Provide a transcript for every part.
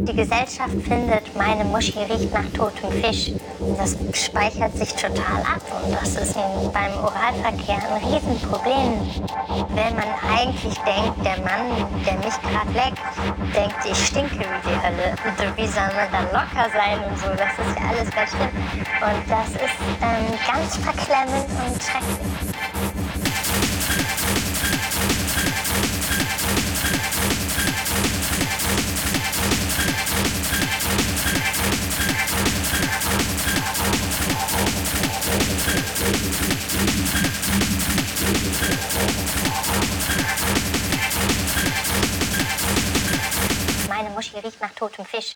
Die Gesellschaft findet, meine Muschi riecht nach totem Fisch. Das speichert sich total ab und das ist beim Oralverkehr ein Riesenproblem. Wenn man eigentlich denkt, der Mann, der mich gerade leckt, denkt, ich stinke wie die Hölle. Und wie soll man dann locker sein und so? Das ist ja alles ganz schlimm. Und das ist ähm, ganz verklemmend und schrecklich. Riecht nach totem Fisch.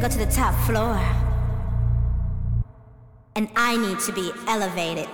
Go to the top floor. And I need to be elevated.